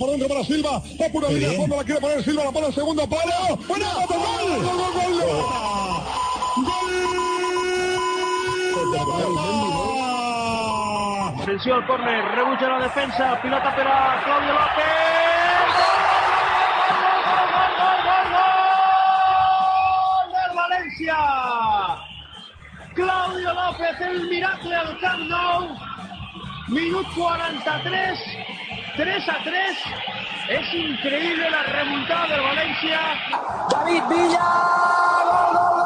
Por dentro para Silva. Va por una línea fondo, la quiere poner Silva, la pone al segundo palo. ¡Buena! ¡Gol! ¡Gol, gol, gol! ¡Gol! Tensión al córner, rebucha la defensa, pilota para Claudio López. ¡Gol, gol, gol, gol, gol! ¡Del Valencia! Claudio López, el miracle al Camp Nou. Minuto 43, 3 a 3. Es increíble la remontada del Valencia. David Villa. Gol, gol,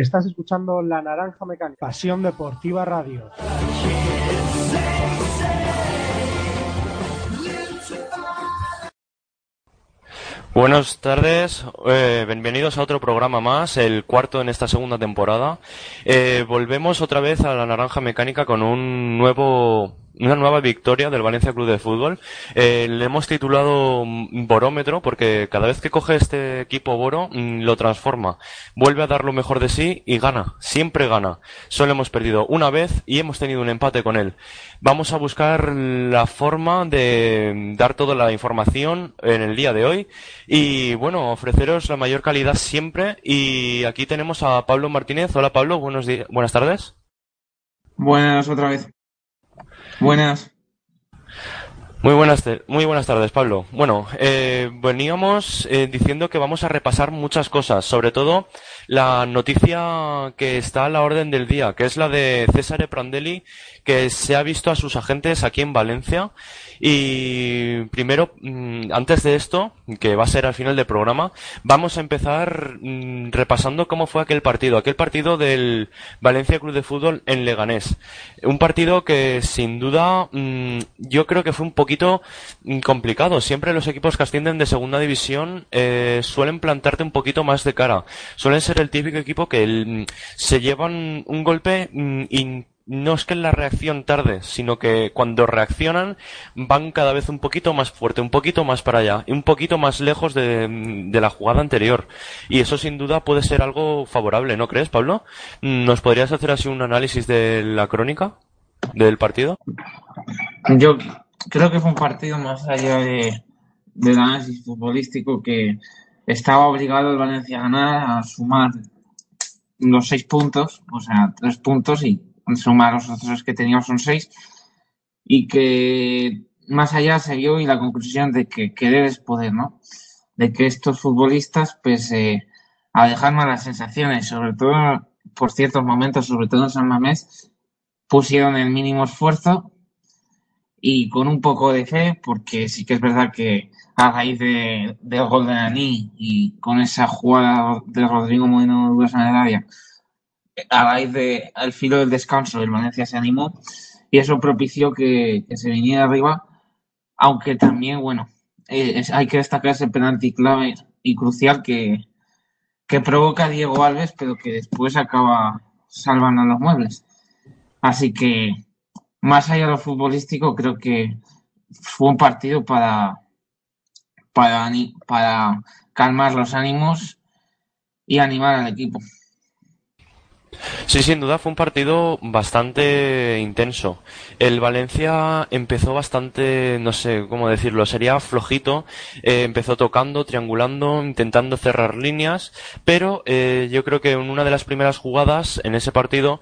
Estás escuchando La Naranja Mecánica, Pasión Deportiva Radio. Buenas tardes, eh, bienvenidos a otro programa más, el cuarto en esta segunda temporada. Eh, volvemos otra vez a la Naranja Mecánica con un nuevo, una nueva victoria del Valencia Club de Fútbol. Eh, le hemos titulado Borómetro porque cada vez que coge este equipo Boro mm, lo transforma, vuelve a dar lo mejor de sí y gana, siempre gana. Solo hemos perdido una vez y hemos tenido un empate con él. Vamos a buscar la forma de dar toda la información en el día de hoy y bueno, ofreceros la mayor calidad siempre y aquí tenemos a Pablo Martínez. Hola Pablo, buenos días, buenas tardes. Buenas otra vez. Buenas. Muy buenas, muy buenas tardes, Pablo. Bueno, eh, veníamos eh, diciendo que vamos a repasar muchas cosas, sobre todo la noticia que está a la orden del día, que es la de César Prandelli, que se ha visto a sus agentes aquí en Valencia. Y primero, mm, antes de esto, que va a ser al final del programa, vamos a empezar mm, repasando cómo fue aquel partido, aquel partido del Valencia Club de Fútbol en Leganés. Un partido que sin duda mm, yo creo que fue un poquito mm, complicado. Siempre los equipos que ascienden de segunda división eh, suelen plantarte un poquito más de cara. Suelen ser el típico equipo que mm, se llevan un golpe mm, y no es que la reacción tarde, sino que cuando reaccionan van cada vez un poquito más fuerte, un poquito más para allá un poquito más lejos de, de la jugada anterior. Y eso sin duda puede ser algo favorable, ¿no crees, Pablo? ¿Nos podrías hacer así un análisis de la crónica del partido? Yo creo que fue un partido más allá de, del análisis futbolístico que estaba obligado el Valencia a ganar, a sumar los seis puntos, o sea, tres puntos y sumar los otros que teníamos son seis y que más allá se vio y la conclusión de que querer es poder, ¿no? De que estos futbolistas, pues, eh, a dejar malas sensaciones, sobre todo por ciertos momentos, sobre todo en San Mamés, pusieron el mínimo esfuerzo y con un poco de fe, porque sí que es verdad que a raíz de, del gol de Nani y con esa jugada de Rodrigo Moreno Duras en el área, a raíz de al filo del descanso el Valencia se animó y eso propició que, se viniera arriba, aunque también, bueno, eh, hay que destacar ese penalti clave y crucial que, que provoca Diego Alves, pero que después acaba salvando los muebles. Así que más allá de lo futbolístico, creo que fue un partido para, para, calmar los ánimos y animar al equipo. Sí, sin duda fue un partido bastante intenso. El Valencia empezó bastante, no sé cómo decirlo, sería flojito. Eh, empezó tocando, triangulando, intentando cerrar líneas, pero eh, yo creo que en una de las primeras jugadas en ese partido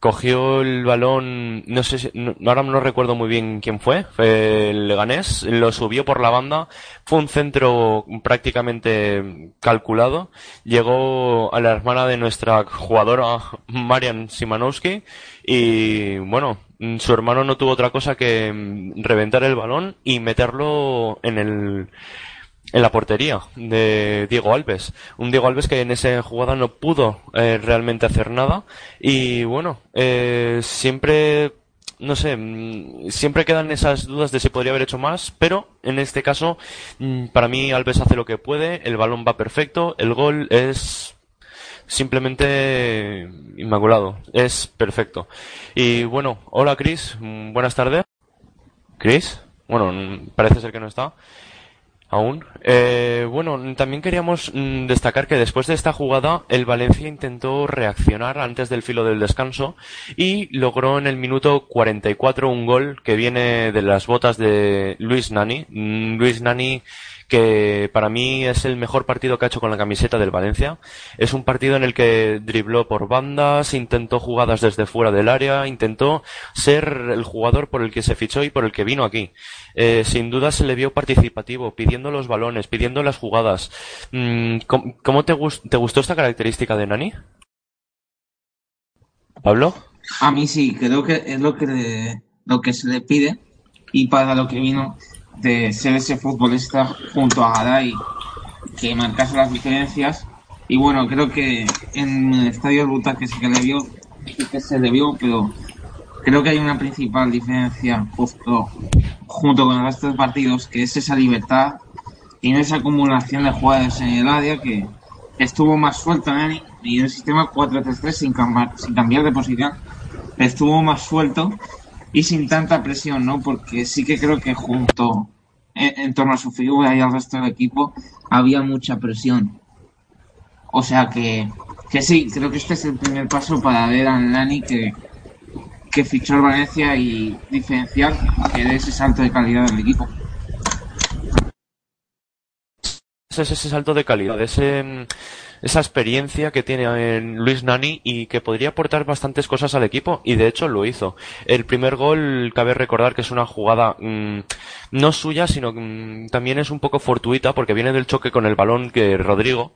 cogió el balón, no sé si, ahora no recuerdo muy bien quién fue, fue el Leganés, lo subió por la banda, fue un centro prácticamente calculado, llegó a la hermana de nuestra jugadora Marian Simanowski y bueno, su hermano no tuvo otra cosa que reventar el balón y meterlo en el en la portería de Diego Alves. Un Diego Alves que en esa jugada no pudo eh, realmente hacer nada. Y bueno, eh, siempre, no sé, mm, siempre quedan esas dudas de si podría haber hecho más, pero en este caso, mm, para mí Alves hace lo que puede, el balón va perfecto, el gol es simplemente inmaculado, es perfecto. Y bueno, hola Chris, mm, buenas tardes. Chris, bueno, parece ser que no está aún. Eh, bueno, también queríamos mm, destacar que después de esta jugada el Valencia intentó reaccionar antes del filo del descanso y logró en el minuto 44 un gol que viene de las botas de Luis Nani. Mm, Luis Nani que para mí es el mejor partido que ha hecho con la camiseta del Valencia. Es un partido en el que dribló por bandas, intentó jugadas desde fuera del área, intentó ser el jugador por el que se fichó y por el que vino aquí. Eh, sin duda se le vio participativo, pidiendo los balones, pidiendo las jugadas. Mm, ¿Cómo, te, te gustó esta característica de Nani? ¿Pablo? A mí sí, creo que es lo que, lo que se le pide y para lo que vino de ser ese futbolista junto a Garay que marcase las diferencias. Y bueno, creo que en el estadio Ruta que sí que le vio, sí que se le vio, pero creo que hay una principal diferencia justo junto con el resto de partidos, que es esa libertad y esa acumulación de jugadores en el área que estuvo más suelto en y en el sistema 4-3-3 sin sin cambiar de posición estuvo más suelto y sin tanta presión, ¿no? Porque sí que creo que junto en, torno a su figura y al resto del equipo había mucha presión. O sea que, que sí, creo que este es el primer paso para ver a Nani que, que fichó el Valencia y diferenciar que dé ese salto de calidad del equipo. Es ese salto de calidad, ese esa experiencia que tiene en Luis Nani y que podría aportar bastantes cosas al equipo y de hecho lo hizo. El primer gol cabe recordar que es una jugada mm, no suya sino mm, también es un poco fortuita porque viene del choque con el balón que Rodrigo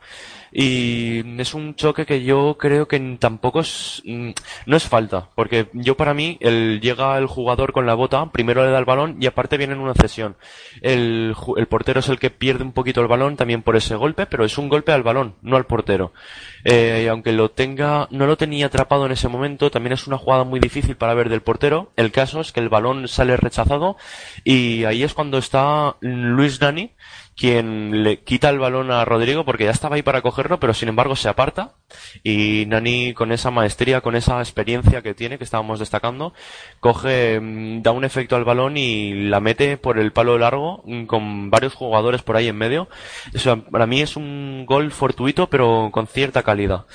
y es un choque que yo creo que tampoco es mm, no es falta porque yo para mí el llega el jugador con la bota primero le da el balón y aparte viene en una cesión. El, el portero es el que pierde un poquito el balón también por ese golpe pero es un golpe al balón no al portero. Eh, aunque lo tenga no lo tenía atrapado en ese momento también es una jugada muy difícil para ver del portero. El caso es que el balón sale rechazado y ahí es cuando está Luis Nani quien le quita el balón a Rodrigo porque ya estaba ahí para cogerlo, pero sin embargo se aparta y Nani con esa maestría, con esa experiencia que tiene, que estábamos destacando, coge, mm, da un efecto al balón y la mete por el palo largo mm, con varios jugadores por ahí en medio. Para mí es un gol fortuito pero con cierta calidad.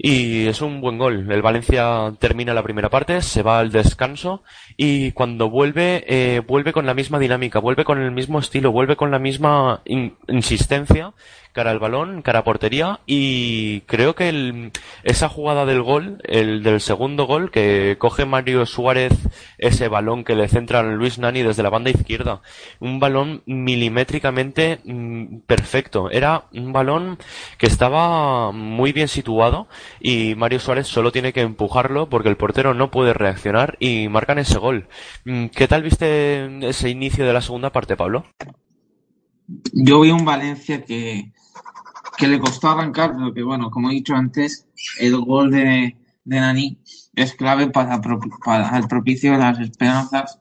Y es un buen gol. El Valencia termina la primera parte, se va al descanso y cuando vuelve, eh, vuelve con la misma dinámica, vuelve con el mismo estilo, vuelve con la misma insistencia cara al balón, cara a portería y creo que el, esa jugada del gol, el del segundo gol, que coge Mario Suárez ese balón que le centra a Luis Nani desde la banda izquierda, un balón milimétricamente mm, perfecto, era un balón que estaba muy bien situado y Mario Suárez solo tiene que empujarlo porque el portero no puede reaccionar y marcan ese gol. Mm, ¿Qué tal viste ese inicio de la segunda parte, Pablo? Yo vi un Valencia que que le costó arrancar, pero que bueno, como he dicho antes, el gol de, de Nani es clave para, para, el propicio de las esperanzas.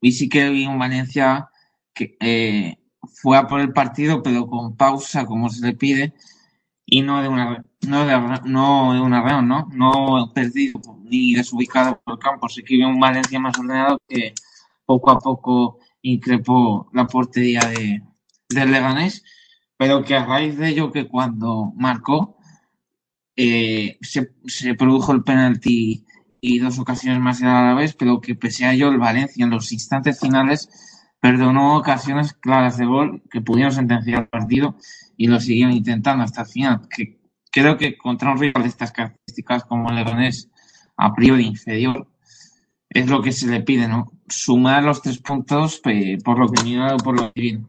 Y sí que vi un Valencia que eh, fue a por el partido, pero con pausa, como se le pide, y no de una no de, no de una reunión, ¿no? No perdido ni desubicado por el campo. Sí que vio un Valencia más ordenado que poco a poco increpó la portería de, del Leganés, pero que a raíz de ello que cuando marcó eh, se, se, produjo el penalti y dos ocasiones más a la vez, pero que pese a ello el Valencia en los instantes finales perdonó ocasiones claras de gol que pudieron sentenciar el partido y lo siguieron intentando hasta el final. Que creo que contra un rival de estas características como el Leganés a priori inferior es lo que se le pide, ¿no? Sumar los tres puntos por lo mira o por lo que viene.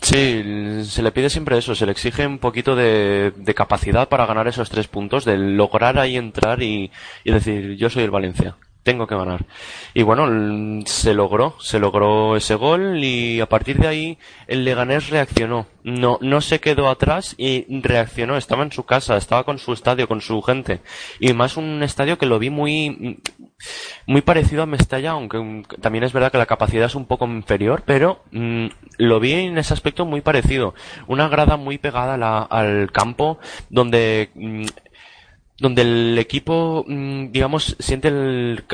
Sí, se le pide siempre eso, se le exige un poquito de, de capacidad para ganar esos tres puntos, de lograr ahí entrar y, y decir, yo soy el Valencia tengo que ganar. Y bueno, se logró, se logró ese gol y a partir de ahí el Leganés reaccionó. No, no se quedó atrás y reaccionó. Estaba en su casa, estaba con su estadio, con su gente. Y más un estadio que lo vi muy, muy parecido a Mestalla, aunque también es verdad que la capacidad es un poco inferior, pero mm, lo vi en ese aspecto muy parecido. Una grada muy pegada al campo, donde mm, donde el equipo, mm, digamos, siente el,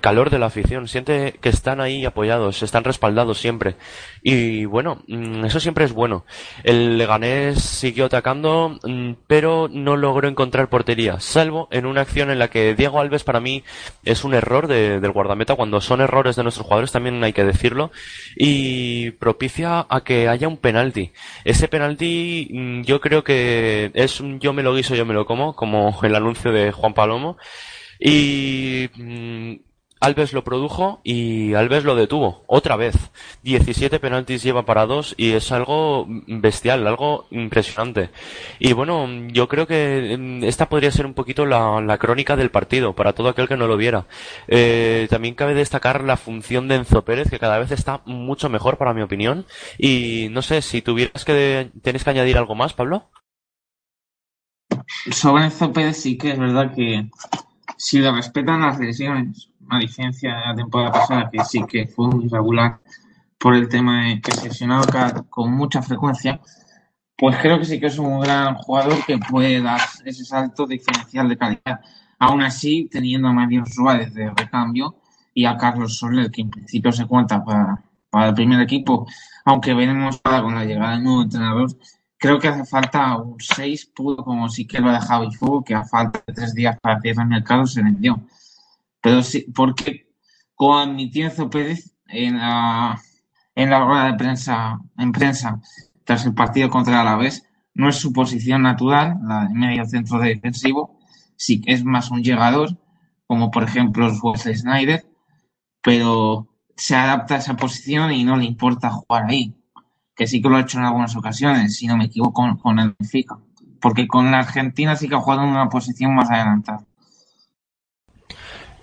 calor de la afición, siente que están ahí apoyados, están respaldados siempre. Y bueno, mm, eso siempre es bueno. El Leganés siguió atacando, mm, pero no logró encontrar portería, salvo en una acción en la que Diego Alves para mí es un error del guardameta, cuando son errores de nuestros jugadores también hay que decirlo, y propicia a que haya un penalti. Ese penalti yo creo que es un yo me lo guiso, yo me lo como, como el anuncio de Juan Palomo. Y mm, Alves lo produjo y Alves lo detuvo. Otra vez. 17 penaltis lleva para dos y es algo bestial, algo impresionante. Y bueno, yo creo que mm, esta podría ser un poquito la, crónica del partido para todo aquel que no lo viera. Eh, también cabe destacar la función de Enzo Pérez, que cada vez está mucho mejor para mi opinión. Y no sé, si tuvieras que, tienes que añadir algo más, Pablo sobre Enzo Pérez sí que es verdad que si le respetan las lesiones, a diferencia de la temporada pasada, que sí que fue muy irregular por el tema de que se lesionaba con mucha frecuencia, pues creo que sí que es un gran jugador que puede dar ese salto diferencial de calidad. Aún así, teniendo a Mario Suárez de recambio y a Carlos Soler, que en principio se cuenta para, para el primer equipo, aunque veremos para con la llegada del nuevo entrenador, creo que hace falta un 6 puro, como sí que lo ha dejado Ifú, que a falta de tres días para cierre el mercado se vendió. Pero sí, porque como admitió Pérez en la, en la rueda de prensa, en prensa tras el partido contra el Alavés, no es su posición natural, la de medio centro defensivo, sí que es más un llegador, como por ejemplo Wesley Snyder, pero se adapta a esa posición y no le importa jugar ahí que sí que lo ha hecho en algunas ocasiones, si no me equivoco, con, el Benfica. Porque con la Argentina sí que ha jugado en una posición más adelantada.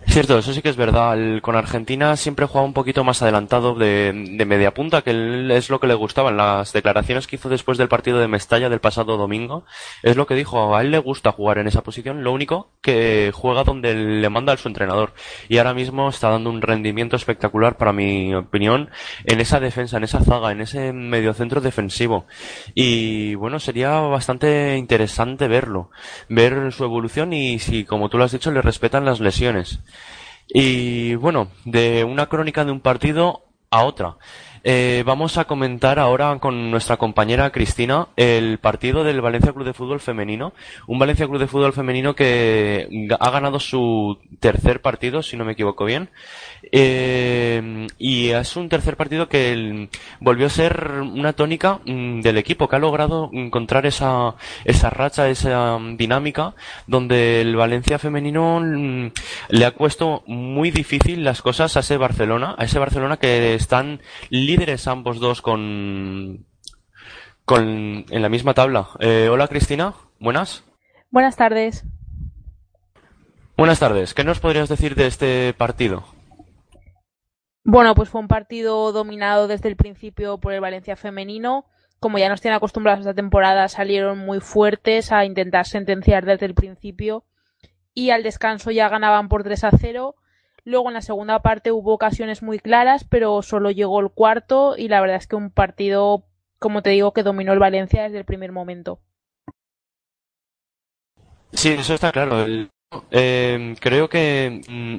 Cierto, eso sí que es verdad. con Argentina siempre juega un poquito más adelantado de, media punta, que es lo que le gustaba. En las declaraciones que hizo después del partido de Mestalla del pasado domingo, es lo que dijo. A él le gusta jugar en esa posición, lo único que juega donde le manda a su entrenador. Y ahora mismo está dando un rendimiento espectacular, para mi opinión, en esa defensa, en esa zaga, en ese mediocentro defensivo. Y bueno, sería bastante interesante verlo, ver su evolución y si, como tú lo has dicho, le respetan las lesiones. Y bueno, de una crónica de un partido a otra. Eh, vamos a comentar ahora con nuestra compañera Cristina el partido del Valencia Club de Fútbol Femenino. Un Valencia Club de Fútbol Femenino que ha ganado su tercer partido, si no me equivoco bien. Eh, y es un tercer partido que volvió a ser una tónica mm, del equipo, que ha logrado encontrar esa, esa racha, esa dinámica, donde el Valencia femenino mm, le ha puesto muy difícil las cosas a ese Barcelona, a ese Barcelona que están líderes ambos dos con, con en la misma tabla. Eh, hola Cristina, buenas. Buenas tardes. Buenas tardes. ¿Qué nos podrías decir de este partido? Bueno, pues fue un partido dominado desde el principio por el Valencia femenino. Como ya nos tienen acostumbrados esta temporada, salieron muy fuertes a intentar sentenciar desde el principio y al descanso ya ganaban por 3 a 0. Luego en la segunda parte hubo ocasiones muy claras, pero solo llegó el cuarto y la verdad es que un partido como te digo, que dominó el Valencia desde el primer momento. Sí, eso está claro. Eh, creo que mm,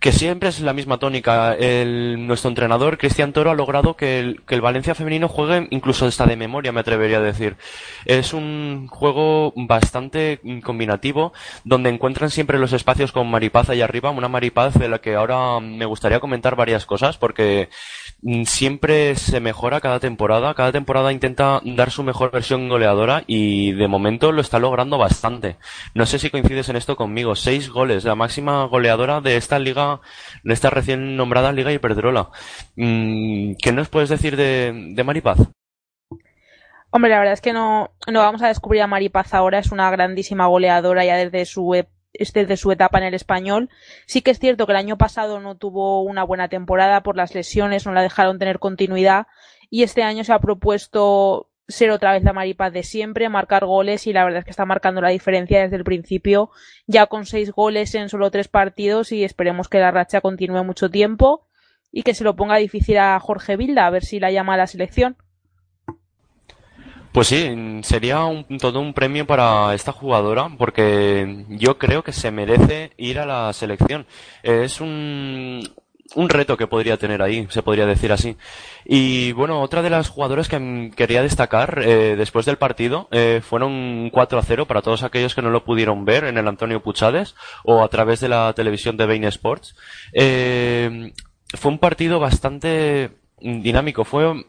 que siempre es la misma tónica. El, nuestro entrenador, Cristian Toro, ha logrado que el, que el Valencia femenino juegue incluso hasta de memoria, me atrevería a decir. Es un juego bastante combinativo, donde encuentran siempre los espacios con Maripaz ahí arriba, una Maripaz de la que ahora me gustaría comentar varias cosas, porque siempre se mejora cada temporada. Cada temporada intenta dar su mejor versión goleadora y de momento lo está logrando bastante. No sé si coincides en esto conmigo. Seis goles, la máxima goleadora de esta liga, de esta recién nombrada Liga Iberdrola. Mm, ¿Qué nos puedes decir de, de Maripaz? Hombre, la verdad es que no, no vamos a descubrir a Maripaz ahora. Es una grandísima goleadora ya desde su este de su etapa en el español. Sí que es cierto que el año pasado no tuvo una buena temporada por las lesiones, no la dejaron tener continuidad y este año se ha propuesto ser otra vez la maripaz de siempre, marcar goles y la verdad es que está marcando la diferencia desde el principio, ya con seis goles en solo tres partidos y esperemos que la racha continúe mucho tiempo y que se lo ponga difícil a Jorge Vilda a ver si la llama a la selección. Pues sí, sería un, todo un premio para esta jugadora porque yo creo que se merece ir a la selección. Es un, un reto que podría tener ahí, se podría decir así. Y bueno, otra de las jugadoras que quería destacar eh, después del partido eh, fueron 4 a 0 para todos aquellos que no lo pudieron ver en el Antonio Puchades o a través de la televisión de Bein Sports. Eh, fue un partido bastante dinámico. Fue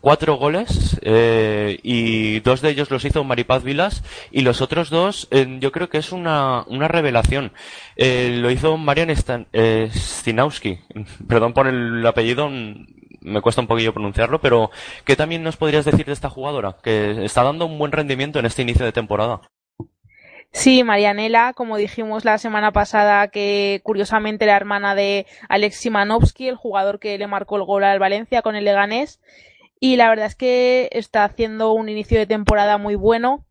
cuatro goles eh, y dos de ellos los hizo Maripaz Vilas y los otros dos eh, yo creo que es una, una revelación. Eh, lo hizo Marian Stan, Stinowski. Perdón por el apellido, me cuesta un poquillo pronunciarlo, pero ¿qué también nos podrías decir de esta jugadora? Que está dando un buen rendimiento en este inicio de temporada. Sí, Marianela, como dijimos la semana pasada, que curiosamente la hermana de Alex Simanovsky, el jugador que le marcó el gol al Valencia con el Leganés. Y la verdad es que está haciendo un inicio de temporada muy bueno.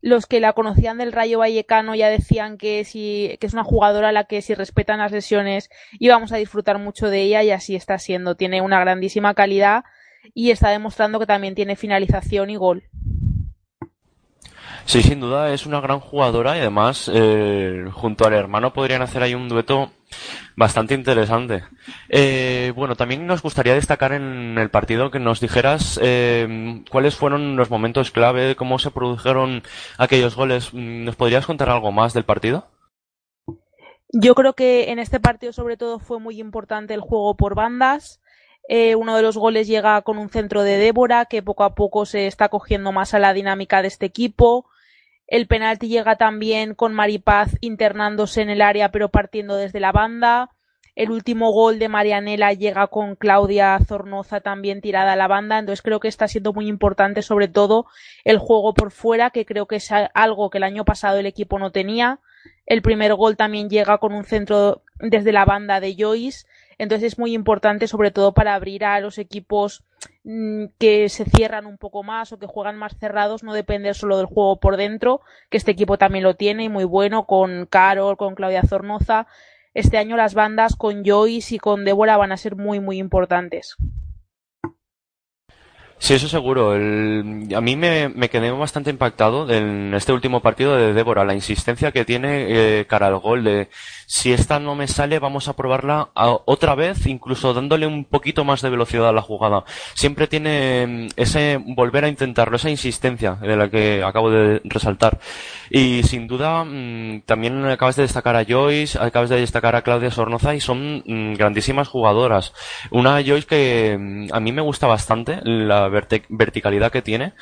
Los que la conocían del Rayo Vallecano ya decían que, si, que es una jugadora a la que si respetan las lesiones íbamos a disfrutar mucho de ella y así está siendo. Tiene una grandísima calidad y está demostrando que también tiene finalización y gol. Sí, sin duda es una gran jugadora y además eh, junto al hermano podrían hacer ahí un dueto bastante interesante. Eh, bueno, también nos gustaría destacar en el partido que nos dijeras eh, cuáles fueron los momentos clave, cómo se produjeron aquellos goles. ¿Nos podrías contar algo más del partido? Yo creo que en este partido sobre todo fue muy importante el juego por bandas. Uno de los goles llega con un centro de Débora que poco a poco se está cogiendo más a la dinámica de este equipo. El penalti llega también con Maripaz internándose en el área pero partiendo desde la banda. El último gol de Marianela llega con Claudia Zornoza también tirada a la banda. Entonces creo que está siendo muy importante sobre todo el juego por fuera, que creo que es algo que el año pasado el equipo no tenía. El primer gol también llega con un centro desde la banda de Joyce entonces es muy importante, sobre todo para abrir a los equipos mm, que se cierran un poco más o que juegan más cerrados, no depender solo del juego por dentro, que este equipo también lo tiene y muy bueno con Carol, con Claudia Zornoza. Este año las bandas con Joyce y con Débora van a ser muy, muy importantes. Sí, eso seguro. a mí me, quedé bastante impactado en este último partido de Débora, la insistencia que tiene eh, cara al gol de si esta no me sale, vamos a probarla otra vez, incluso dándole un poquito más de velocidad a la jugada. Siempre tiene mm, ese volver a intentarlo, esa insistencia de la que acabo de resaltar. Y sin duda, mm, también acabas de destacar a Joyce, acabas de destacar a Claudia Sornoza y son mm, grandísimas jugadoras. Una Joyce que a mí me gusta bastante, la verticalidad que tiene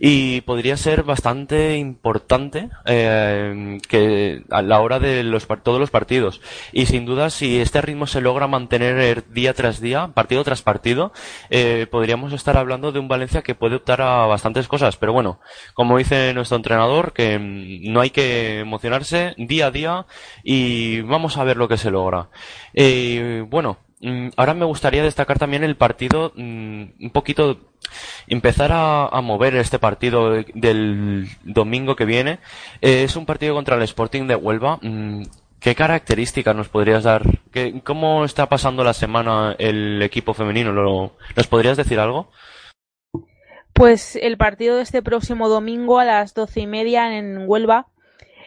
y podría ser bastante importante eh, que a la hora de los, todos los partidos y sin duda, si este ritmo se logra mantener día tras día, partido tras partido, eh, podríamos estar hablando de un Valencia que puede optar a bastantes cosas. Pero bueno, como dice nuestro entrenador, que mm, no hay que emocionarse día a día y vamos a ver lo que se logra. Eh, bueno, ahora me gustaría destacar también el partido, mm, un poquito empezar a, mover este partido del domingo que viene. Eh, es un partido contra el Sporting de Huelva. ¿Qué características nos podrías dar? ¿Cómo está pasando la semana el equipo femenino? ¿Nos podrías decir algo? Pues el partido de este próximo domingo a las doce y media en Huelva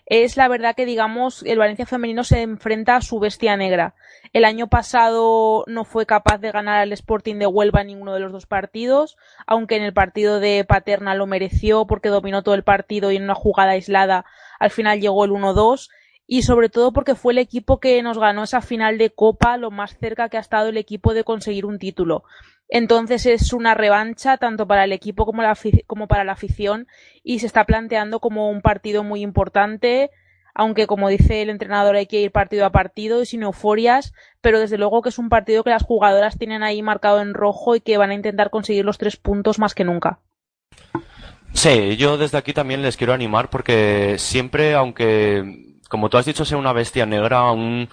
es la verdad que digamos el Valencia femenino se enfrenta a su bestia negra. El año pasado no fue capaz de ganar al Sporting de Huelva en ninguno de los dos partidos, aunque en el partido de Paterna lo mereció porque dominó todo el partido y en una jugada aislada al final llegó el 1-2 y sobre todo porque fue el equipo que nos ganó esa final de Copa lo más cerca que ha estado el equipo de conseguir un título. Entonces es una revancha tanto para el equipo como, como para la afición y se está planteando como un partido muy importante, aunque como dice el entrenador hay que ir partido a partido y sin euforias, pero desde luego que es un partido que las jugadoras tienen ahí marcado en rojo y que van a intentar conseguir los tres puntos más que nunca. Sí, yo desde aquí también les quiero animar porque siempre, aunque como tú has dicho, ser una bestia negra, un,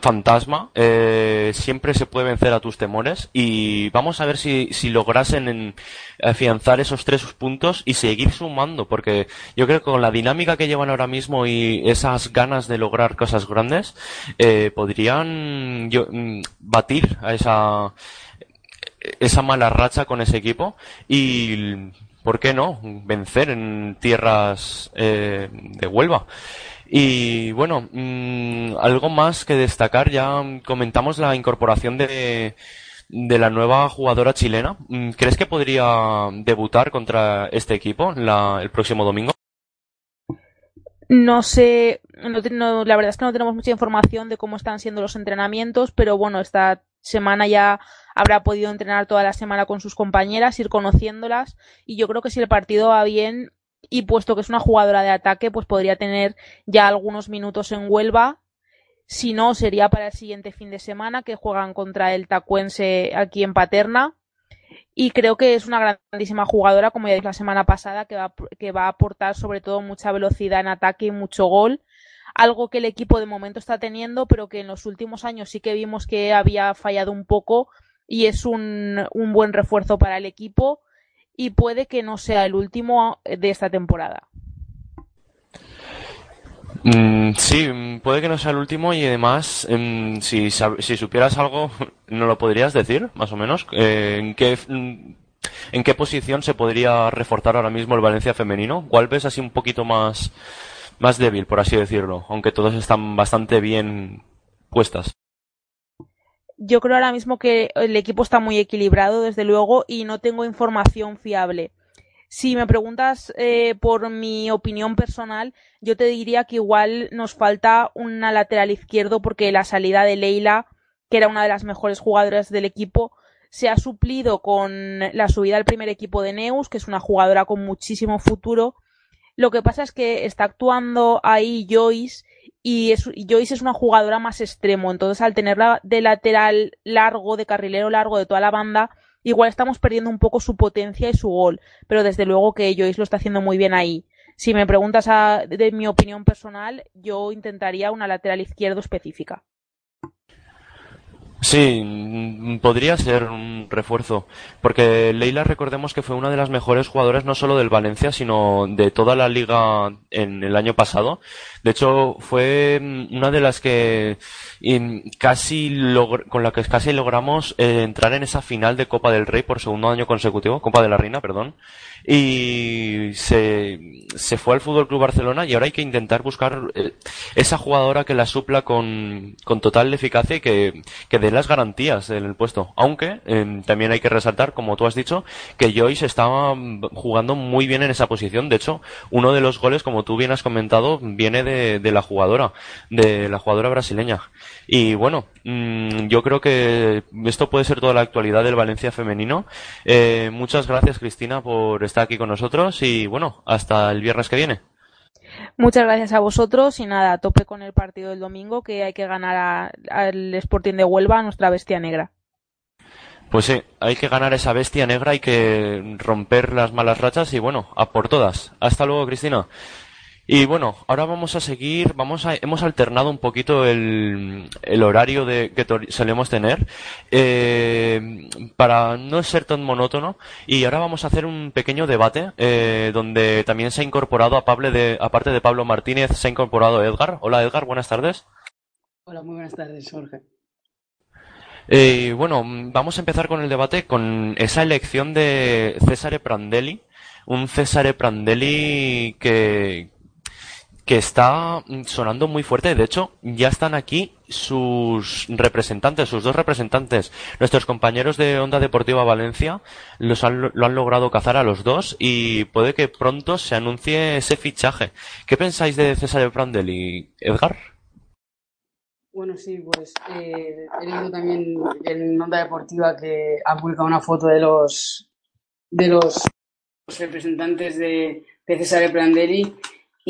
fantasma, eh, siempre se puede vencer a tus temores y vamos a ver si, lograsen en, afianzar esos tres puntos y seguir sumando, porque yo creo que con la dinámica que llevan ahora mismo y esas ganas de lograr cosas grandes, eh, podrían mm, batir a esa, esa mala racha con ese equipo y, ¿por qué no?, vencer en tierras eh, de Huelva. Y bueno, mmm, algo más que destacar, ya comentamos la incorporación de, de la nueva jugadora chilena. Mm, ¿Crees que podría debutar contra este equipo el próximo domingo? No sé, no, no, la verdad es que no tenemos mucha información de cómo están siendo los entrenamientos, pero bueno, esta semana ya habrá podido entrenar toda la semana con sus compañeras, ir conociéndolas y yo creo que si el partido va bien, y puesto que es una jugadora de ataque, pues podría tener ya algunos minutos en Huelva. Si no, sería para el siguiente fin de semana que juegan contra el Tacuense aquí en Paterna. Y creo que es una grandísima jugadora, como ya dije la semana pasada, que va, que va a aportar sobre todo mucha velocidad en ataque y mucho gol. Algo que el equipo de momento está teniendo, pero que en los últimos años sí que vimos que había fallado un poco y es un, un buen refuerzo para el equipo y puede que no sea el último de esta temporada. Mm, sí, puede que no sea el último y además, em, si, supieras algo, ¿no lo podrías decir, más o menos? Eh, ¿en, qué, mm, ¿En qué posición se podría reforzar ahora mismo el Valencia femenino? ¿Cuál ves así un poquito más, más débil, por así decirlo? Aunque todos están bastante bien puestas yo creo ahora mismo que el equipo está muy equilibrado, desde luego, y no tengo información fiable. Si me preguntas eh, por mi opinión personal, yo te diría que igual nos falta una lateral izquierdo porque la salida de Leila, que era una de las mejores jugadoras del equipo, se ha suplido con la subida al primer equipo de Neus, que es una jugadora con muchísimo futuro. Lo que pasa es que está actuando ahí Joyce y, Joyce es una jugadora más extremo, entonces al tenerla de lateral largo, de carrilero largo de toda la banda, igual estamos perdiendo un poco su potencia y su gol, pero desde luego que Joyce lo está haciendo muy bien ahí. Si me preguntas de mi opinión personal, yo intentaría una lateral izquierdo específica. Sí, mm, podría ser un refuerzo, porque Leila recordemos que fue una de las mejores jugadoras no solo del Valencia, sino de toda la liga en el año pasado. De hecho, fue mm, una de las que casi con la que casi logramos eh, entrar en esa final de Copa del Rey por segundo año consecutivo, Copa de la Reina, perdón, y se, se fue al Fútbol Club Barcelona y ahora hay que intentar buscar eh, esa jugadora que la supla con, con total eficacia y que, que dé las garantías en el puesto. Aunque em, también hay que resaltar, como tú has dicho, que Joyce estaba jugando muy bien en esa posición. De hecho, uno de los goles, como tú bien has comentado, viene de, de la jugadora, de la jugadora brasileña. Y bueno, mm, yo creo que esto puede ser toda la actualidad del Valencia femenino. Eh, muchas gracias, Cristina, por estar aquí con nosotros y bueno, hasta el viernes que viene. Muchas gracias a vosotros y nada, a tope con el partido del domingo que hay que ganar al Sporting de Huelva, a nuestra bestia negra. Pues sí, hay que ganar esa bestia negra, hay que romper las malas rachas y bueno, a por todas. Hasta luego, Cristina. Y bueno, ahora vamos a seguir, vamos a, hemos alternado un poquito el, el horario de, que solemos tener eh, para no ser tan monótono y ahora vamos a hacer un pequeño debate eh, donde también se ha incorporado a Pablo de, aparte de Pablo Martínez, se ha incorporado Edgar. Hola Edgar, buenas tardes. Hola, muy buenas tardes, Jorge. Eh, bueno, vamos a empezar con el debate con esa elección de Cesare Prandelli. Un Cesare Prandelli que, que está sonando muy fuerte. De hecho, ya están aquí sus representantes, sus dos representantes, nuestros compañeros de Onda Deportiva Valencia, los han, lo han logrado cazar a los dos y puede que pronto se anuncie ese fichaje. ¿Qué pensáis de César Prandelli, Edgar? Bueno, sí, pues eh, he leído también en Onda Deportiva que ha publicado una foto de los de los, representantes de, de Cesare Prandelli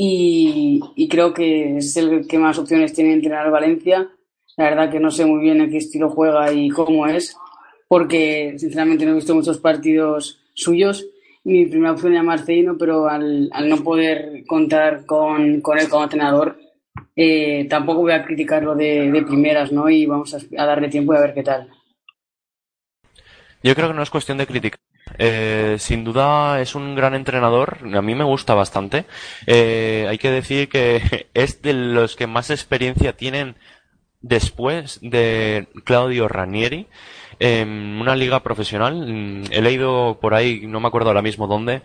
y, creo que es el que más opciones tiene entrenar Valencia. La verdad que no sé muy bien en qué estilo juega y cómo es, porque sinceramente no he visto muchos partidos suyos. Mi primera opción era Marcelino, pero al, al no poder contar con, con él como entrenador, eh, tampoco voy a criticarlo de, de, primeras, ¿no? Y vamos a, a, darle tiempo y a ver qué tal. Yo creo que no es cuestión de criticar. Eh, sin duda es un gran entrenador, a mí me gusta bastante. Eh, hay que decir que es de los que más experiencia tienen después de Claudio Ranieri en una liga profesional. He leído por ahí, no me acuerdo ahora mismo dónde,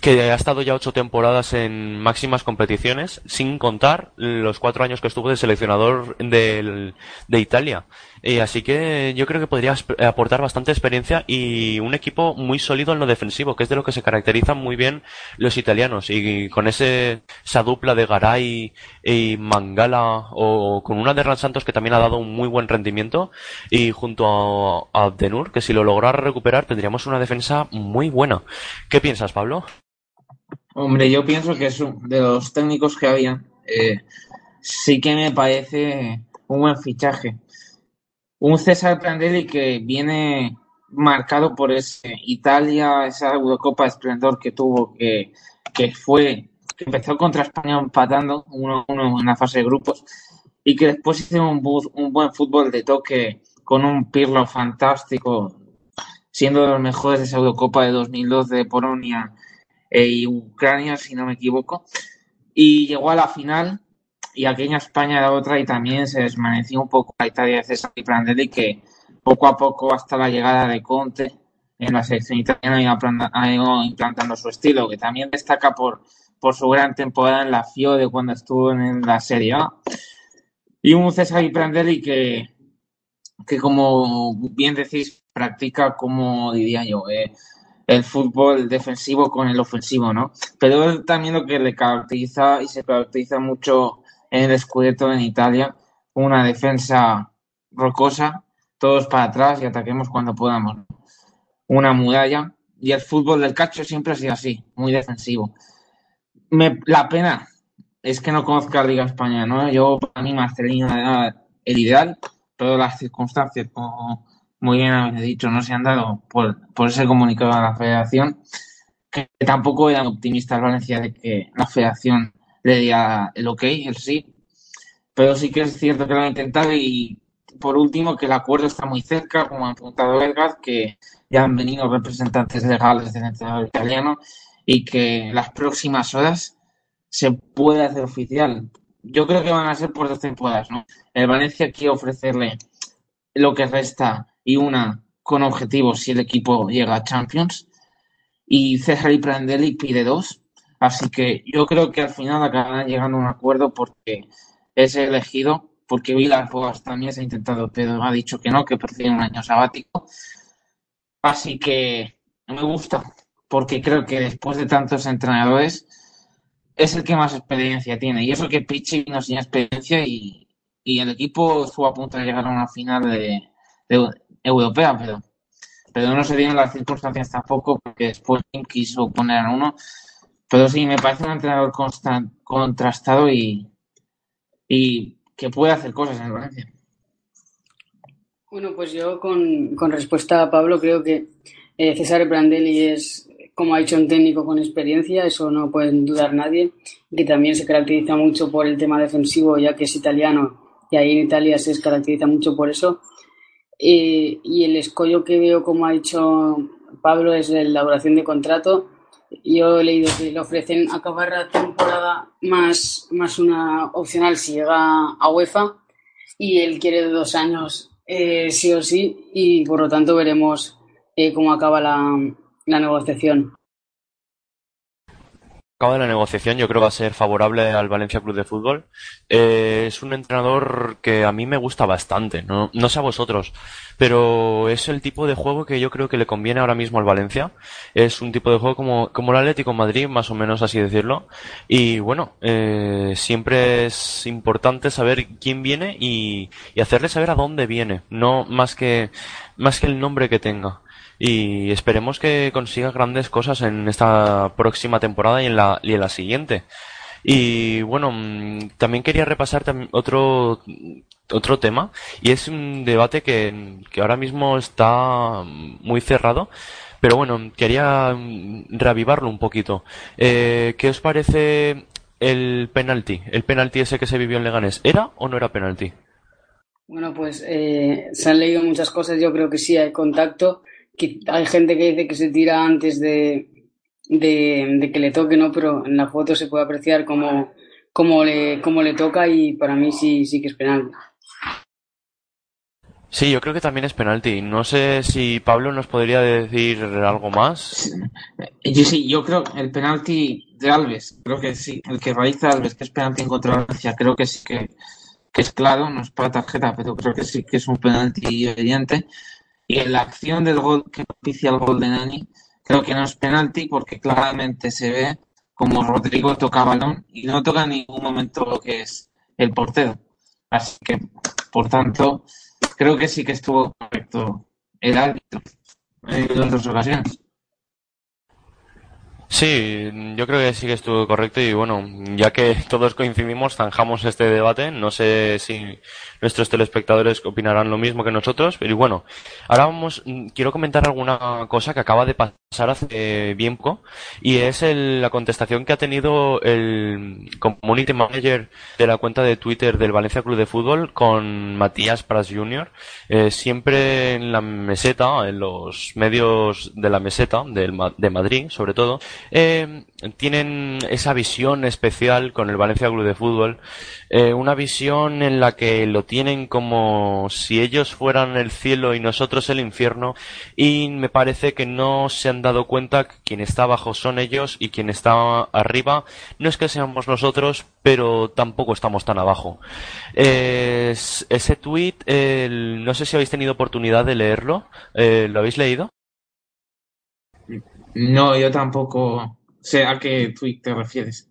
que ha estado ya ocho temporadas en máximas competiciones, sin contar los cuatro años que estuvo de seleccionador del, de Italia. Y así que yo creo que podría aportar bastante experiencia y un equipo muy sólido en lo defensivo, que es de lo que se caracterizan muy bien los italianos. Y con ese, esa dupla de Garay y Mangala, o con una de Ran Santos que también ha dado un muy buen rendimiento, y junto a, a Abdenur, que si lo lograra recuperar tendríamos una defensa muy buena. ¿Qué piensas, Pablo? Hombre, yo pienso que es un, de los técnicos que había, eh, sí que me parece un buen fichaje. Un César Prandelli que viene marcado por ese Italia, esa Eurocopa esplendor que tuvo, que, que fue, que empezó contra España empatando 1-1 en la fase de grupos y que después hizo un, un buen fútbol de toque con un Pirlo fantástico, siendo de los mejores de esa Eurocopa de 2012 de Polonia y Ucrania, si no me equivoco. Y llegó a la final y aquella España era otra y también se desvaneció un poco la Italia de César y Prandelli que poco a poco hasta la llegada de Conte en la selección italiana ido implantando su estilo, que también destaca por, por su gran temporada en la Fiore cuando estuvo en la Serie A. Y un César y Prandelli que, que, como bien decís, practica, como diría yo, eh, el fútbol defensivo con el ofensivo, ¿no? Pero también lo que le caracteriza y se caracteriza mucho en el Scudetto en Italia, una defensa rocosa, todos para atrás y ataquemos cuando podamos. Una muralla y el fútbol del cacho siempre ha sido así, muy defensivo. Me, la pena es que no conozca la Liga Española, ¿no? Yo, para mí, Marcelino era el ideal, pero las circunstancias, como muy bien habéis dicho, no se han dado por, por ese comunicado a la federación, que tampoco eran optimistas Valencia de que la federación le diera el ok, el sí, pero sí que es cierto que lo han intentado y por último que el acuerdo está muy cerca, como ha apuntado Edgar, que ya han venido representantes legales del entrenador italiano y que las próximas horas se puede hacer oficial. Yo creo que van a ser por dos temporadas, ¿no? El Valencia quiere ofrecerle lo que resta y una con objetivos si el equipo llega a Champions. Y César y Prandelli pide dos. Así que yo creo que al final acabarán llegando a un acuerdo porque es elegido, porque Vilas Boas también se ha intentado, pero ha dicho que no, que prefiere un año sabático. Así que me gusta, porque creo que después de tantos entrenadores es el que más experiencia tiene. Y eso que Pichi no tiene experiencia y, y el equipo estuvo a punto de llegar a una final de europea, pero, pero no se dieron las circunstancias tampoco porque después quiso poner a uno. Pero sí, me parece un entrenador contrastado y, y que puede hacer cosas en Valencia. Bueno, pues yo con, con respuesta a Pablo creo que eh, César Brandelli es, como ha dicho, un técnico con experiencia, eso no puede dudar nadie, que también se caracteriza mucho por el tema defensivo, ya que es italiano y ahí en Italia se caracteriza mucho por eso. Y el escollo que veo, como ha dicho Pablo, es la elaboración de contrato. Yo he leído que le ofrecen acabar la temporada más, más una opcional si llega a UEFA y él quiere dos años eh, sí o sí, y por lo tanto veremos eh, cómo acaba la, la negociación acaba de la negociación yo creo va a ser favorable al Valencia Club de Fútbol. Eh, es un entrenador que a mí me gusta bastante, no, no sé a vosotros, pero es el tipo de juego que yo creo que le conviene ahora mismo al Valencia. Es un tipo de juego como, como el Atlético Madrid, más o menos así decirlo. Y bueno, eh, siempre es importante saber quién viene y, y hacerle saber a dónde viene, no más que, más que el nombre que tenga y esperemos que consiga grandes cosas en esta próxima temporada y en la, y en la siguiente. Y bueno, mm, también quería repasar otro, otro tema y es un debate que, que ahora mismo está muy cerrado. Pero bueno, quería mm, reavivarlo un poquito. Eh, ¿Qué os parece el penalti? El penalti ese que se vivió en Leganés. ¿Era o no era penalti? Bueno, pues eh, se han leído muchas cosas. Yo creo que sí hay contacto hay gente que dice que se tira antes de, de, que le toque, ¿no? Pero en la foto se puede apreciar cómo, cómo, le, cómo le toca y para mí sí, sí que es penalti. Sí, yo creo que también es penalti. No sé si Pablo nos podría decir algo más. Yo sí, yo creo que el penalti de Alves, creo que sí, el que realiza Alves, que es penalti en contra Valencia, creo que sí que, que, es claro, no es para tarjeta, pero creo que sí que es un penalti evidente. Y en la acción del gol que propicia el gol de Nani, creo que no es penalti porque claramente se ve como Rodrigo toca balón y no toca en ningún momento lo que es el portero. Así que, por tanto, creo que sí que estuvo correcto el árbitro en las dos ocasiones. Sí, yo creo que sí que estuvo correcto y bueno, ya que todos coincidimos, zanjamos este debate. No sé si nuestros telespectadores opinarán lo mismo que nosotros, pero bueno, ahora vamos, quiero comentar alguna cosa que acaba de pasar hace bien poco y es la contestación que ha tenido el community manager de la cuenta de Twitter del Valencia Club de Fútbol con Matías Pras Jr. Eh, siempre en la meseta, en los medios de la meseta de Madrid, sobre todo, eh, tienen esa visión especial con el Valencia Club de Fútbol, eh, una visión en la que lo tienen como si ellos fueran el cielo y nosotros el infierno, y me parece que no se han dado cuenta que quien está abajo son ellos y quien está arriba no es que seamos nosotros, pero tampoco estamos tan abajo. ese tweet, no sé si habéis tenido oportunidad de leerlo, eh, ¿lo habéis leído? No, yo tampoco sé a qué tweet te refieres.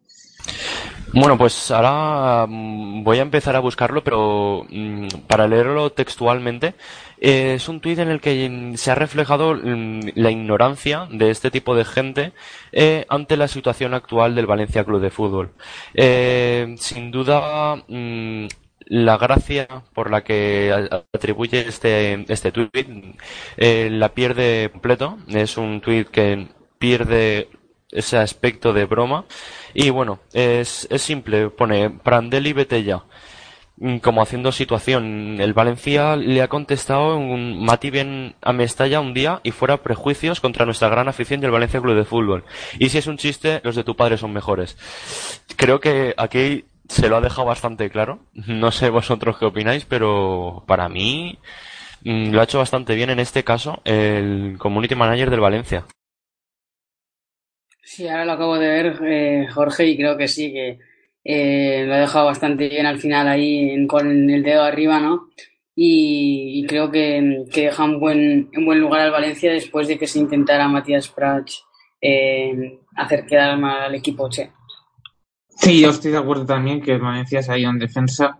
Bueno, pues ahora mm, voy a empezar a buscarlo, pero mm, para leerlo textualmente, eh, es un tuit en el que se ha reflejado mm, la ignorancia de este tipo de gente eh, ante la situación actual del Valencia Club de Fútbol. Eh, sin duda, la gracia por la que atribuye este, este eh, la pierde completo. Es un tweet que pierde ese aspecto de broma. Y bueno, es, es simple. Pone Prandelli vete ya. Mm, como haciendo situación. El Valencia le ha contestado un Mati bien a un día y fuera prejuicios contra nuestra gran afición del Valencia Club de Fútbol. Y si es un chiste, los de tu padre son mejores. Creo que aquí se lo ha dejado bastante claro. No sé vosotros qué opináis, pero para mí mm, lo ha hecho bastante bien en este caso el community manager del Valencia. Sí, ahora lo acabo de ver, eh, Jorge, y creo que sí, que eh, lo ha dejado bastante bien al final ahí con el dedo arriba, ¿no? Y, creo que, deja un buen, un buen lugar al Valencia después de que se intentara Matías Prats eh, hacer quedar mal al equipo Che. Sí, yo estoy de acuerdo también que Valencia se ha ido en defensa,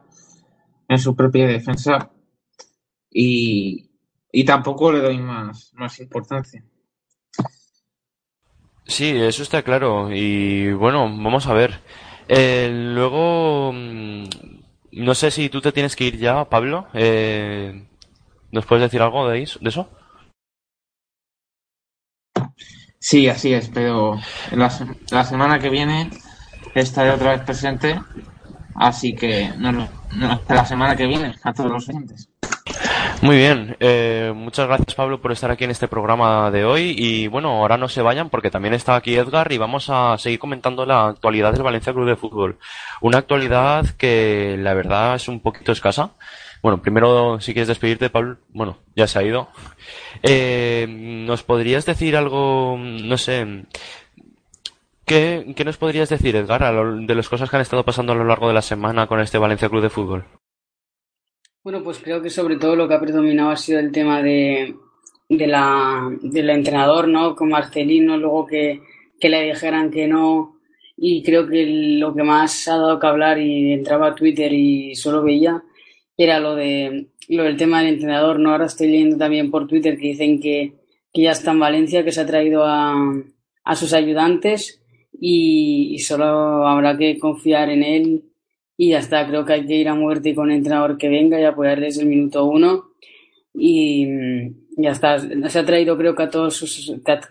en su propia defensa, y, tampoco le doy más, más importancia. Sí, eso está claro. Y bueno, vamos a ver. Eh, luego, mm, no sé si tú te tienes que ir ya, Pablo. Eh, ¿Nos puedes decir algo de eso? Sí, así es, pero la, la semana que viene estaré otra vez presente. Así que no, hasta la semana que viene a todos los oyentes. Muy bien, eh, muchas gracias Pablo por estar aquí en este programa de hoy y bueno, ahora no se vayan porque también está aquí Edgar y vamos a seguir comentando la actualidad del Valencia Club de Fútbol. Una actualidad que la verdad es un poquito escasa Bueno, primero, si quieres despedirte, Pablo, bueno, ya se ha ido. Eh, ¿Nos podrías decir algo, no sé, ¿qué, qué nos podrías decir, Edgar, de las cosas que han estado pasando a lo largo de la semana con este Valencia Club de Fútbol? Bueno, pues creo que sobre todo lo que ha predominado ha sido el tema de, de la, del entrenador, ¿no? Con Marcelino, luego que, que le dijeran que no. Y creo que lo que más ha dado que hablar y entraba a Twitter y solo veía era lo de lo del tema del entrenador, ¿no? Ahora estoy leyendo también por Twitter que dicen que, que ya está en Valencia, que se ha traído a, a sus ayudantes y, y solo habrá que confiar en él y ya está. Creo que hay que ir a muerte con el entrenador que venga y apoyarles el minuto uno. Y ya está. Se ha traído, creo que a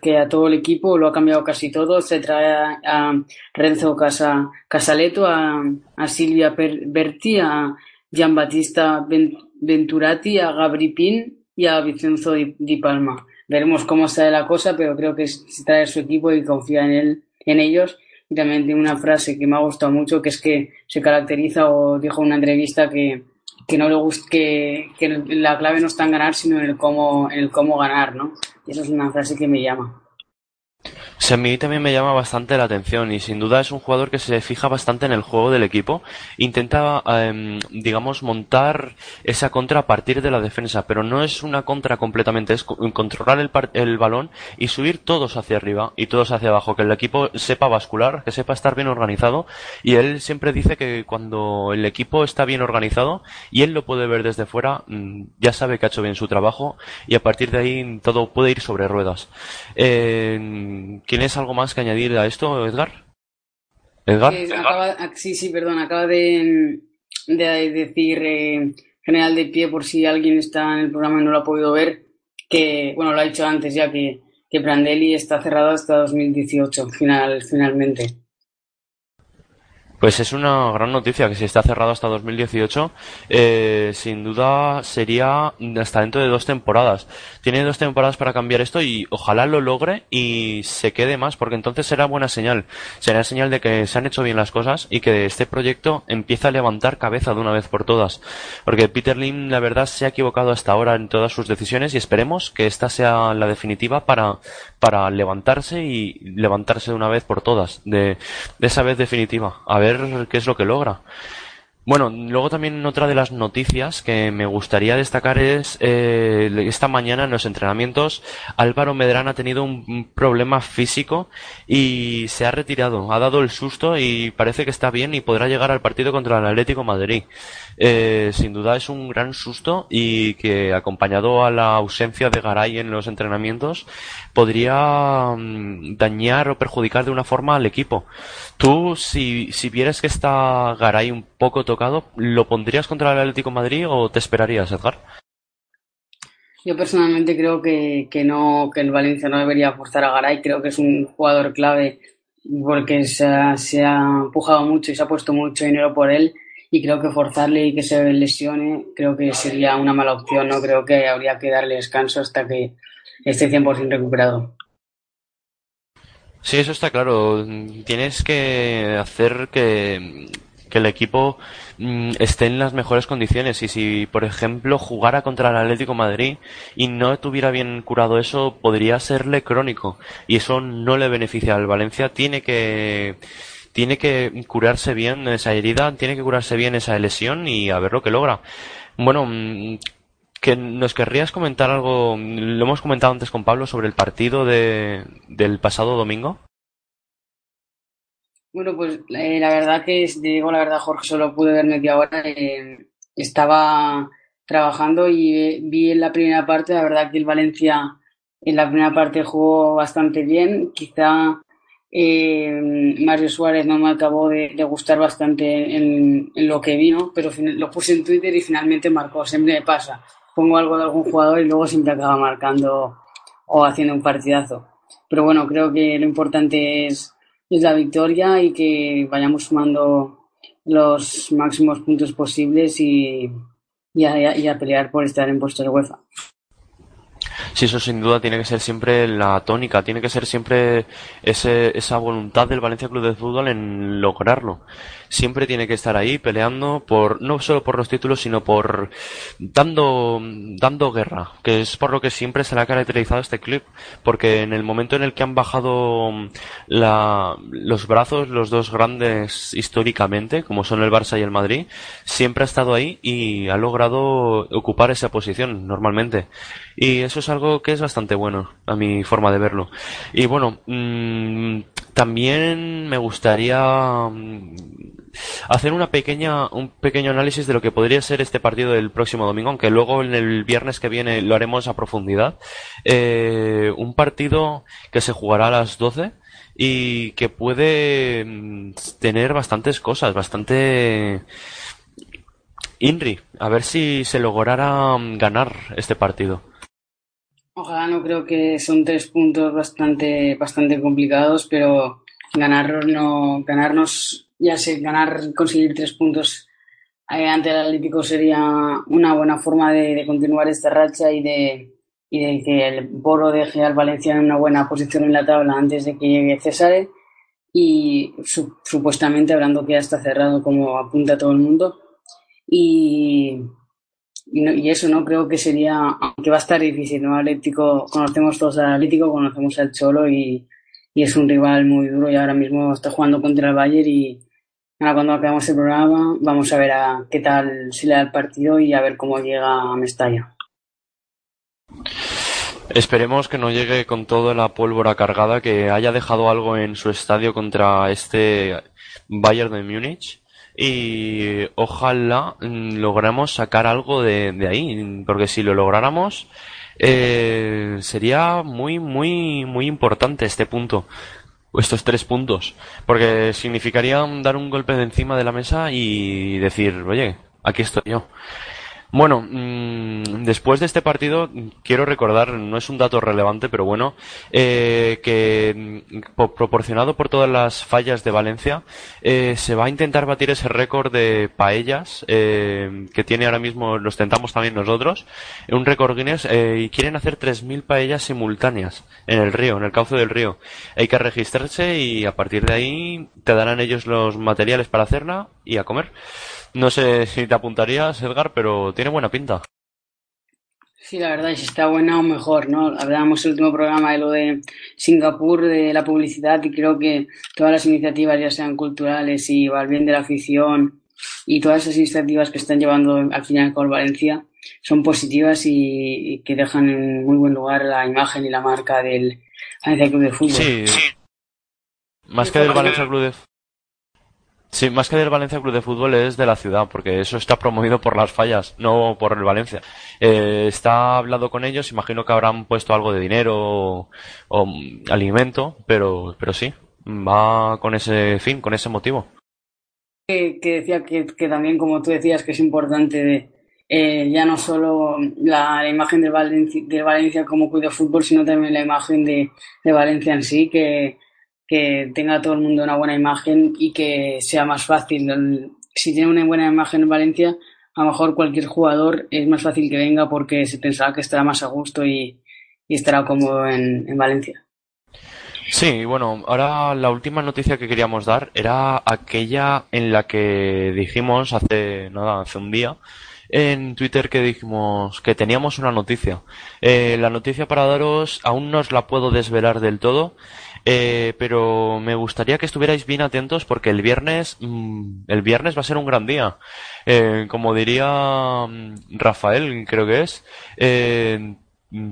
que a todo el equipo lo ha cambiado casi todo. Se trae a, Renzo Casa, Casaleto, a, a Silvia per, Berti, a Gian Battista Venturati, a Gabri Pin y a Vicenzo Di, Palma. Veremos cómo sale la cosa, pero creo que se trae su equipo y confía en él, en ellos también tiene una frase que me ha gustado mucho, que es que se caracteriza o dijo en una entrevista que, que no le gusta, que, que la clave no está en ganar, sino en el cómo, en el cómo ganar, ¿no? Y eso es una frase que me llama. Mí también me llama bastante la atención y sin duda es un jugador que se fija bastante en el juego del equipo. Intenta, eh, digamos, montar esa contra a partir de la defensa, pero no es una contra completamente, es controlar el, el, balón y subir todos hacia arriba y todos hacia abajo, que el equipo sepa bascular, que sepa estar bien organizado. Y él siempre dice que cuando el equipo está bien organizado y él lo puede ver desde fuera, mm, ya sabe que ha hecho bien su trabajo y a partir de ahí todo puede ir sobre ruedas. ¿Tienes algo más que añadir a esto, Edgar? ¿Edgar? Eh, sí, sí, perdón, acaba de, de decir eh, General de Pie, por si alguien está en el programa y no lo ha podido ver, que, bueno, lo ha dicho antes ya, que, que Prandelli está cerrado hasta 2018, final, finalmente. Pues es una gran noticia que si está cerrado hasta 2018, eh, sin duda sería hasta dentro de dos temporadas. Tiene dos temporadas para cambiar esto y ojalá lo logre y se quede más, porque entonces será buena señal. Será señal de que se han hecho bien las cosas y que este proyecto empieza a levantar cabeza de una vez por todas. Porque Peter Lim, la verdad, se ha equivocado hasta ahora en todas sus decisiones y esperemos que esta sea la definitiva para, para levantarse y levantarse de una vez por todas, de, de esa vez definitiva. A ver qué es lo que logra. Bueno, luego también otra de las noticias que me gustaría destacar es eh, esta mañana en los entrenamientos Álvaro Medrán ha tenido un problema físico y se ha retirado, ha dado el susto y parece que está bien y podrá llegar al partido contra el Atlético Madrid. Eh, sin duda es un gran susto y que acompañado a la ausencia de Garay en los entrenamientos podría mm, dañar o perjudicar de una forma al equipo. Tú, si, si vieras que está Garay un poco tocado, ¿lo pondrías contra el Atlético de Madrid o te esperarías, Edgar? Yo personalmente creo que, que no, que el Valencia no debería forzar a Garay. Creo que es un jugador clave porque se ha, se ha empujado mucho y se ha puesto mucho dinero por él y creo que forzarle y que se lesione creo que sería una mala opción, no creo que habría que darle descanso hasta que esté 100% recuperado. Sí, eso está claro. Tienes que hacer que, que el equipo mm, esté en las mejores condiciones y si, por ejemplo, jugara contra el Atlético Madrid y no tuviera bien curado eso, podría serle crónico y eso no le beneficia al Valencia. Tiene que tiene que curarse bien esa herida, tiene que curarse bien esa lesión y a ver lo que logra. Bueno, mm, que nos querrías comentar algo, lo hemos comentado antes con Pablo sobre el partido de, del pasado domingo. Bueno, pues eh, la verdad que, digo la verdad, Jorge, solo pude ver media hora. Eh, estaba trabajando y eh, vi en la primera parte, la verdad que el Valencia en la primera parte jugó bastante bien. Quizá eh, Mario Suárez no me acabó de, de gustar bastante en, en, lo que vino, pero lo puse en Twitter y finalmente marcó. Siempre me pasa. Pongo algo de algún jugador y luego siempre acaba marcando o haciendo un partidazo. Pero bueno, creo que lo importante es, es la victoria y que vayamos sumando los máximos puntos posibles y, y, a, y a pelear por estar en puesto de UEFA. Sí, eso sin duda tiene que ser siempre la tónica, tiene que ser siempre ese, esa voluntad del Valencia Club de Fútbol en lograrlo. siempre tiene que estar ahí peleando por no solo por los títulos, sino por dando dando guerra, que es por lo que siempre se le ha caracterizado este club, porque en el momento en el que han bajado la, los brazos los dos grandes históricamente, como son el Barça y el Madrid, siempre ha estado ahí y ha logrado ocupar esa posición normalmente. Y eso es algo que es bastante bueno, a mi forma de verlo. Y bueno, mmm, también me gustaría mm, hacer una pequeña, un pequeño análisis de lo que podría ser este partido del próximo domingo, aunque luego en el viernes que viene lo haremos a profundidad. Eh, un partido que se jugará a las 12 y que puede mm, tener bastantes cosas, bastante Inri, a ver si se lograra mm, ganar este partido. Ojalá no creo que son tres puntos bastante, bastante complicados, pero ganar no, ganarnos, ya sé, ganar, conseguir tres puntos eh, ante el Atlético sería una buena forma de, de, continuar esta racha y de, y de que el Boro deje al Valencia en una buena posición en la tabla antes de que llegue César y su, supuestamente hablando que ya está cerrado como apunta todo el mundo. Y, y, no, y, eso no creo que sería, aunque va a estar difícil, ¿no? Atlético, conocemos todos al Atlético, conocemos al Cholo y, y, es un rival muy duro y ahora mismo está jugando contra el Bayern y ahora cuando acabemos el programa vamos a ver a qué tal se le da el partido y a ver cómo llega a Mestalla. Esperemos que no llegue con toda la pólvora cargada, que haya dejado algo en su estadio contra este Bayern de Múnich y ojalá mm, logremos sacar algo de, de ahí, porque si lo lográramos eh, sería muy, muy, muy importante este punto, estos tres puntos, porque significaría dar un golpe de encima de la mesa y decir, oye, aquí estoy yo. Bueno, mmm, después de este partido quiero recordar, no es un dato relevante, pero bueno, eh, que por, proporcionado por todas las fallas de Valencia, eh, se va a intentar batir ese récord de paellas eh, que tiene ahora mismo, lo tentamos también nosotros, un récord Guinness, eh, y quieren hacer 3.000 paellas simultáneas en el río, en el cauce del río. Hay que registrarse y a partir de ahí te darán ellos los materiales para hacerla y a comer. No sé si te apuntarías, Edgar, pero tiene buena pinta. Sí, la verdad, si está buena o mejor, ¿no? Hablábamos el último programa de lo de Singapur, de la publicidad, y creo que todas las iniciativas, ya sean culturales y al bien de la afición, y todas esas iniciativas que están llevando al final con Valencia, son positivas y, y, que dejan en muy buen lugar la imagen y la marca del Valencia Club de Fútbol. Sí, más que del Valencia Club de Sí, más que del Valencia Club de Fútbol es de la ciudad, porque eso está promovido por las fallas, no por el Valencia. Eh, está hablado con ellos, imagino que habrán puesto algo de dinero o, alimento, pero, pero sí, va con ese fin, con ese motivo. Que, decía que, que, también, como tú decías, que es importante de, eh, ya no solo la, imagen de Valencia, como club de fútbol, sino también la imagen de Valencia en sí, que que tenga todo el mundo una buena imagen y que sea más fácil. Si tiene una buena imagen en Valencia, a lo mejor cualquier jugador es más fácil que venga porque se pensará que estará más a gusto y, estará cómodo en, en, Valencia. Sí, bueno, ahora la última noticia que queríamos dar era aquella en la que dijimos hace nada, hace un día, en Twitter que dijimos que teníamos una noticia. Eh, la noticia para daros aún no os la puedo desvelar del todo, eh, pero me gustaría que estuvierais bien atentos porque el viernes, mmm, el viernes va a ser un gran día. Eh, como diría mmm, Rafael, creo que es, eh,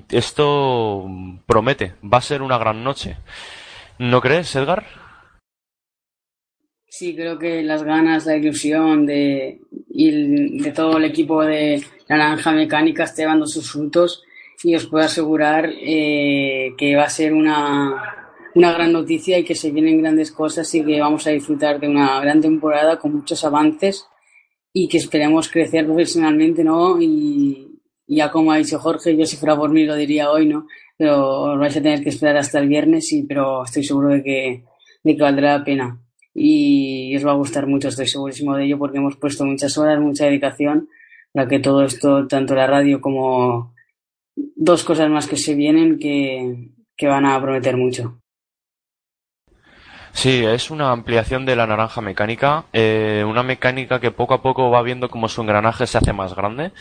esto promete, va a ser una gran noche. ¿No crees, Edgar? Sí, creo que las ganas, la ilusión de, y de todo el equipo de Naranja Mecánica está llevando sus frutos y os puedo asegurar eh, que va a ser una, una gran noticia y que se vienen grandes cosas y que vamos a disfrutar de una gran temporada con muchos avances y que esperemos crecer profesionalmente, ¿no? Y, ya como ha dicho Jorge, yo si fuera por mí lo diría hoy, ¿no? Pero vais a tener que esperar hasta el viernes, y, pero estoy seguro de que, de que valdrá la pena. Y os va a gustar mucho, estoy segurísimo de ello, porque hemos puesto muchas horas, mucha dedicación para que todo esto, tanto la radio como dos cosas más que se vienen, que, que van a prometer mucho. Sí, es una ampliación de la naranja mecánica, eh, una mecánica que poco a poco va viendo como su engranaje se hace más grande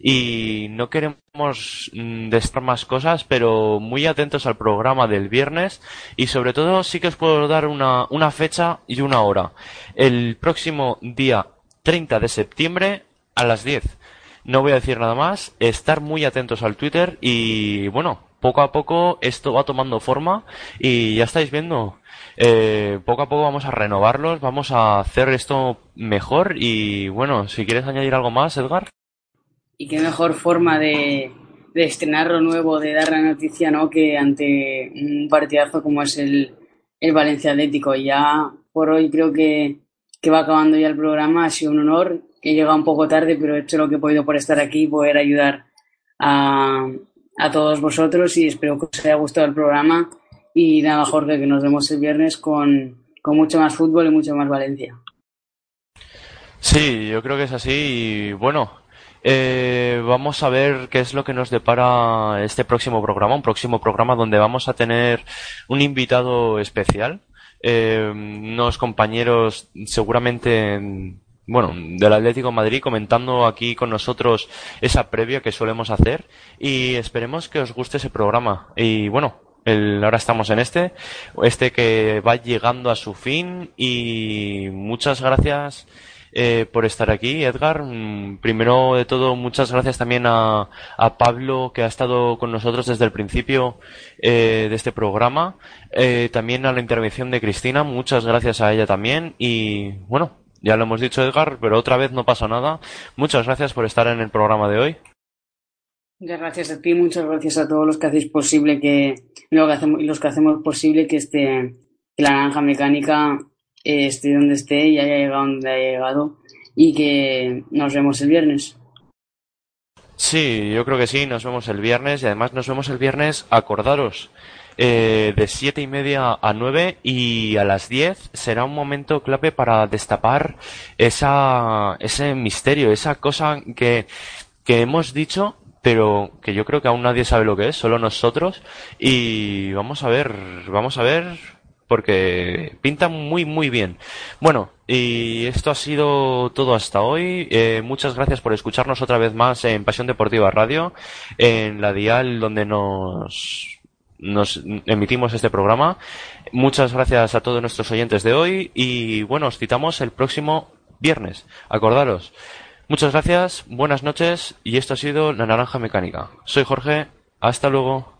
y no queremos mm, destar más cosas, pero muy atentos al programa del viernes y sobre todo sí que os puedo dar una, una fecha y una hora. El próximo día 30 de septiembre a las 10. No voy a decir nada más, estar muy atentos al Twitter y bueno, poco a poco esto va tomando forma y ya estáis viendo eh, poco a poco vamos a renovarlos, vamos a hacer esto mejor y bueno, si quieres añadir algo más, Edgar. Y qué mejor forma de, de estrenar lo nuevo, de dar la noticia, ¿no? Que ante un partidazo como es el, el Valencia Atlético. Ya por hoy creo que, que va acabando ya el programa. Ha sido un honor. He llegado un poco tarde, pero he hecho lo que he podido por estar aquí y poder ayudar a, a todos vosotros y espero que os haya gustado el programa y nada, Jorge, que nos vemos el viernes con, con mucho más fútbol y mucho más Valencia. Sí, yo creo que es así y bueno, eh, vamos a ver qué es lo que nos depara este próximo programa, un próximo programa donde vamos a tener un invitado especial, eh, unos compañeros seguramente bueno, del Atlético Madrid comentando aquí con nosotros esa previa que solemos hacer y esperemos que os guste ese programa. Y bueno, ahora estamos en este, este que va llegando a su fin y muchas gracias eh, por estar aquí, Edgar. Mm, primero de todo, muchas gracias también a, a Pablo que ha estado con nosotros desde el principio eh, de este programa. Eh, también a la intervención de Cristina, muchas gracias a ella también y bueno, ya lo hemos dicho Edgar, pero otra vez no pasa nada. Muchas gracias por estar en el programa de hoy. Muchas gracias a ti, muchas gracias a todos los que hacéis posible que, lo que hacemos, los que hacemos posible que este, la naranja mecánica eh, esté donde esté y haya llegado donde haya llegado y que nos vemos el viernes. Sí, yo creo que sí, nos vemos el viernes y además nos vemos el viernes, acordaros, eh, de siete y media a nueve y a las diez será un momento clave para destapar esa, ese misterio, esa cosa que, que hemos dicho pero que yo creo que aún nadie sabe lo que es, solo nosotros y vamos a ver, vamos a ver porque pinta muy muy bien. Bueno, y esto ha sido todo hasta hoy. Eh, muchas gracias por escucharnos otra vez más en Pasión Deportiva Radio, en la dial donde nos nos emitimos este programa. Muchas gracias a todos nuestros oyentes de hoy y bueno, os citamos el próximo viernes. Acordaros. Muchas gracias, buenas noches y esto ha sido La Naranja Mecánica. Soy Jorge, hasta luego.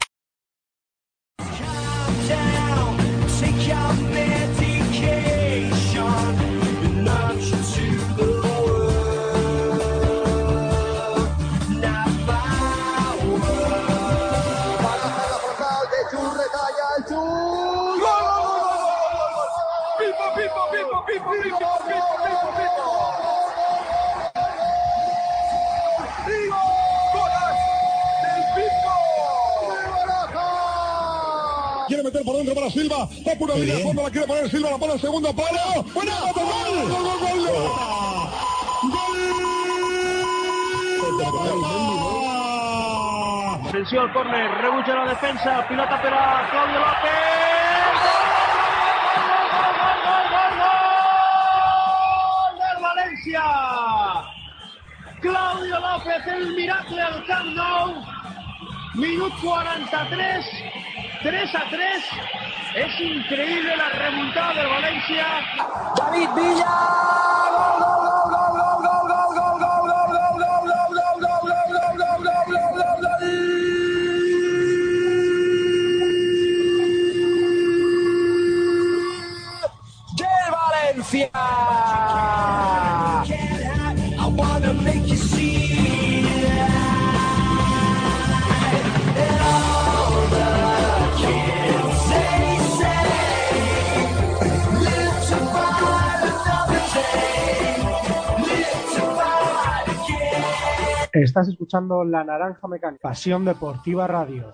Meter por dentro para Silva. Va por una línea de fondo, la quiere poner Silva, la pone al segundo palo. ¡Buena! ¡Gol! ¡Gol, gol, gol! ¡Gol! Atención al córner, rebucha la defensa, pilota para Claudio López. ¡Gol del Valencia! Claudio López, el miracle del Camp Nou. Minuto 43, 3 a 3. Es increíble la remontada del Valencia. David Villa. Estás escuchando La Naranja Mecánica, Pasión Deportiva Radio.